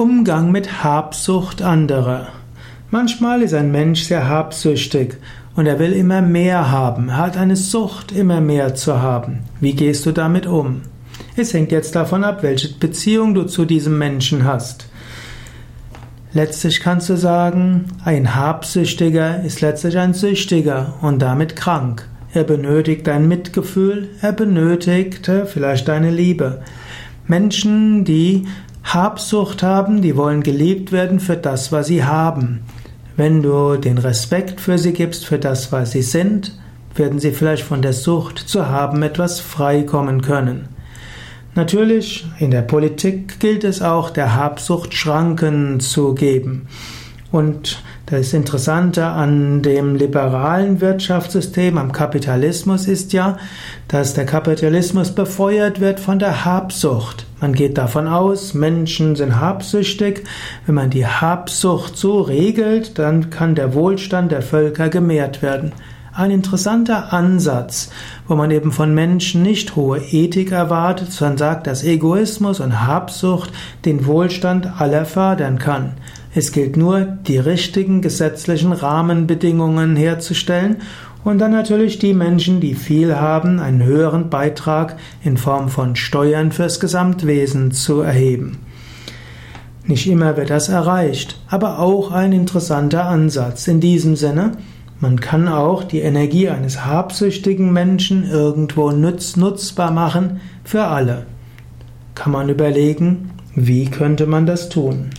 Umgang mit Habsucht anderer. Manchmal ist ein Mensch sehr habsüchtig und er will immer mehr haben. Er hat eine Sucht, immer mehr zu haben. Wie gehst du damit um? Es hängt jetzt davon ab, welche Beziehung du zu diesem Menschen hast. Letztlich kannst du sagen, ein Habsüchtiger ist letztlich ein Süchtiger und damit krank. Er benötigt dein Mitgefühl, er benötigt vielleicht deine Liebe. Menschen, die Habsucht haben, die wollen geliebt werden für das, was sie haben. Wenn du den Respekt für sie gibst, für das, was sie sind, werden sie vielleicht von der Sucht zu haben etwas freikommen können. Natürlich, in der Politik gilt es auch, der Habsucht Schranken zu geben. Und das Interessante an dem liberalen Wirtschaftssystem, am Kapitalismus ist ja, dass der Kapitalismus befeuert wird von der Habsucht. Man geht davon aus, Menschen sind habsüchtig. Wenn man die Habsucht so regelt, dann kann der Wohlstand der Völker gemehrt werden. Ein interessanter Ansatz, wo man eben von Menschen nicht hohe Ethik erwartet, sondern sagt, dass Egoismus und Habsucht den Wohlstand aller fördern kann. Es gilt nur, die richtigen gesetzlichen Rahmenbedingungen herzustellen und dann natürlich die Menschen, die viel haben, einen höheren Beitrag in Form von Steuern fürs Gesamtwesen zu erheben. Nicht immer wird das erreicht, aber auch ein interessanter Ansatz. In diesem Sinne, man kann auch die Energie eines habsüchtigen Menschen irgendwo nutz, nutzbar machen für alle. Kann man überlegen, wie könnte man das tun?